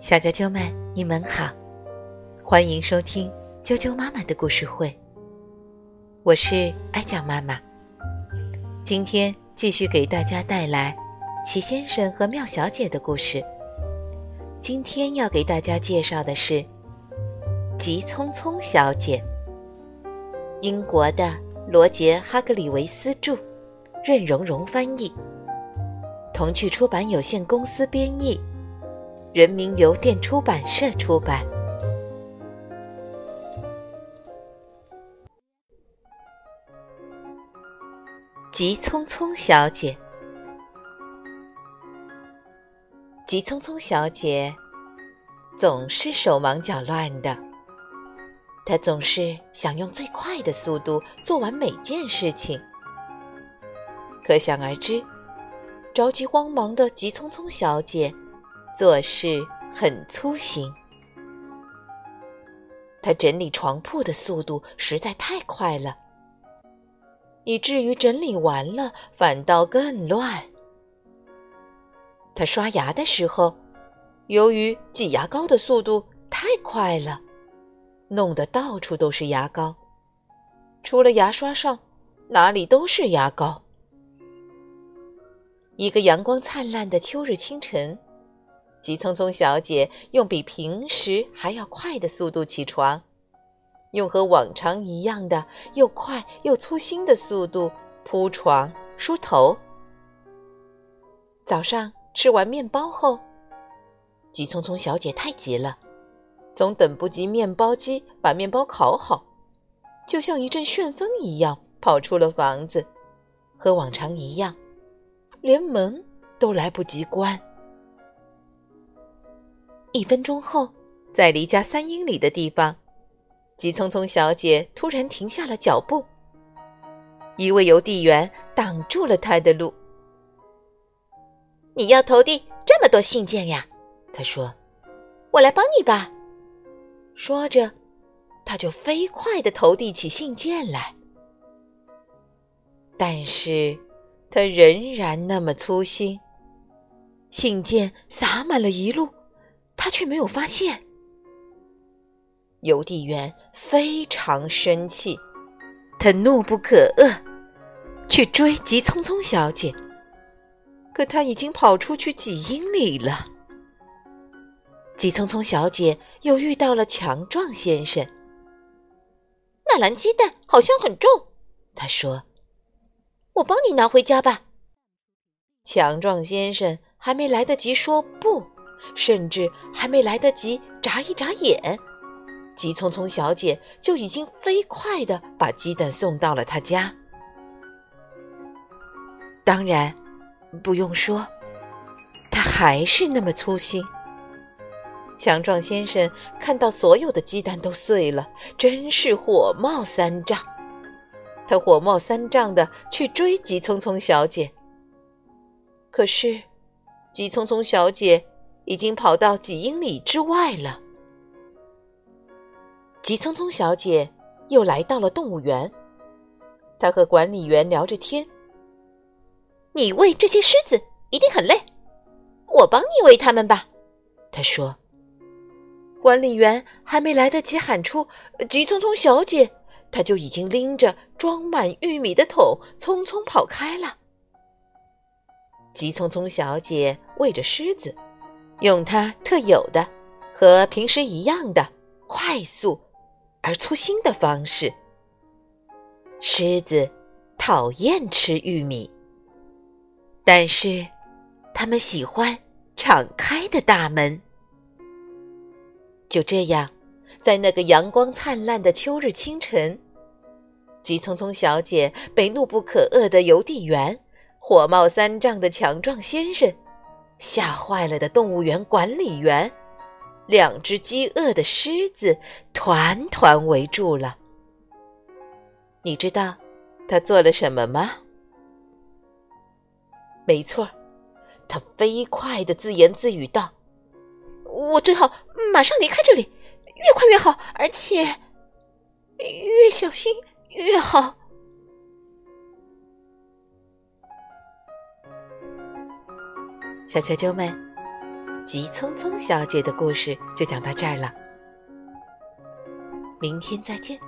小啾啾们，你们好，欢迎收听啾啾妈妈的故事会。我是爱讲妈妈，今天继续给大家带来齐先生和妙小姐的故事。今天要给大家介绍的是急匆匆小姐，英国的罗杰·哈格里维斯著，任荣荣翻译，童趣出版有限公司编译。人民邮电出版社出版。急匆匆小姐，急匆匆小姐总是手忙脚乱的。她总是想用最快的速度做完每件事情。可想而知，着急慌忙的急匆匆小姐。做事很粗心，他整理床铺的速度实在太快了，以至于整理完了反倒更乱。他刷牙的时候，由于挤牙膏的速度太快了，弄得到处都是牙膏，除了牙刷上，哪里都是牙膏。一个阳光灿烂的秋日清晨。急匆匆小姐用比平时还要快的速度起床，用和往常一样的又快又粗心的速度铺床、梳头。早上吃完面包后，急匆匆小姐太急了，总等不及面包机把面包烤好，就像一阵旋风一样跑出了房子，和往常一样，连门都来不及关。一分钟后，在离家三英里的地方，急匆匆小姐突然停下了脚步。一位邮递员挡住了她的路。“你要投递这么多信件呀？”他说，“我来帮你吧。”说着，他就飞快的投递起信件来。但是，他仍然那么粗心，信件洒满了一路。他却没有发现，邮递员非常生气，他怒不可遏，去追急匆匆小姐。可他已经跑出去几英里了。急匆匆小姐又遇到了强壮先生。那篮鸡蛋好像很重，他说：“我帮你拿回家吧。”强壮先生还没来得及说不。甚至还没来得及眨一眨眼，急匆匆小姐就已经飞快的把鸡蛋送到了他家。当然，不用说，他还是那么粗心。强壮先生看到所有的鸡蛋都碎了，真是火冒三丈。他火冒三丈的去追急匆匆小姐，可是，急匆匆小姐。已经跑到几英里之外了。急匆匆小姐又来到了动物园，她和管理员聊着天。你喂这些狮子一定很累，我帮你喂它们吧。她说。管理员还没来得及喊出“急匆匆小姐”，他就已经拎着装满玉米的桶匆匆跑开了。急匆匆小姐喂着狮子。用它特有的、和平时一样的快速而粗心的方式。狮子讨厌吃玉米，但是它们喜欢敞开的大门。就这样，在那个阳光灿烂的秋日清晨，急匆匆小姐被怒不可遏的邮递员、火冒三丈的强壮先生。吓坏了的动物园管理员，两只饥饿的狮子团团围住了。你知道他做了什么吗？没错，他飞快的自言自语道：“我最好马上离开这里，越快越好，而且越小心越好。”小啾啾们，急匆匆小姐的故事就讲到这儿了，明天再见。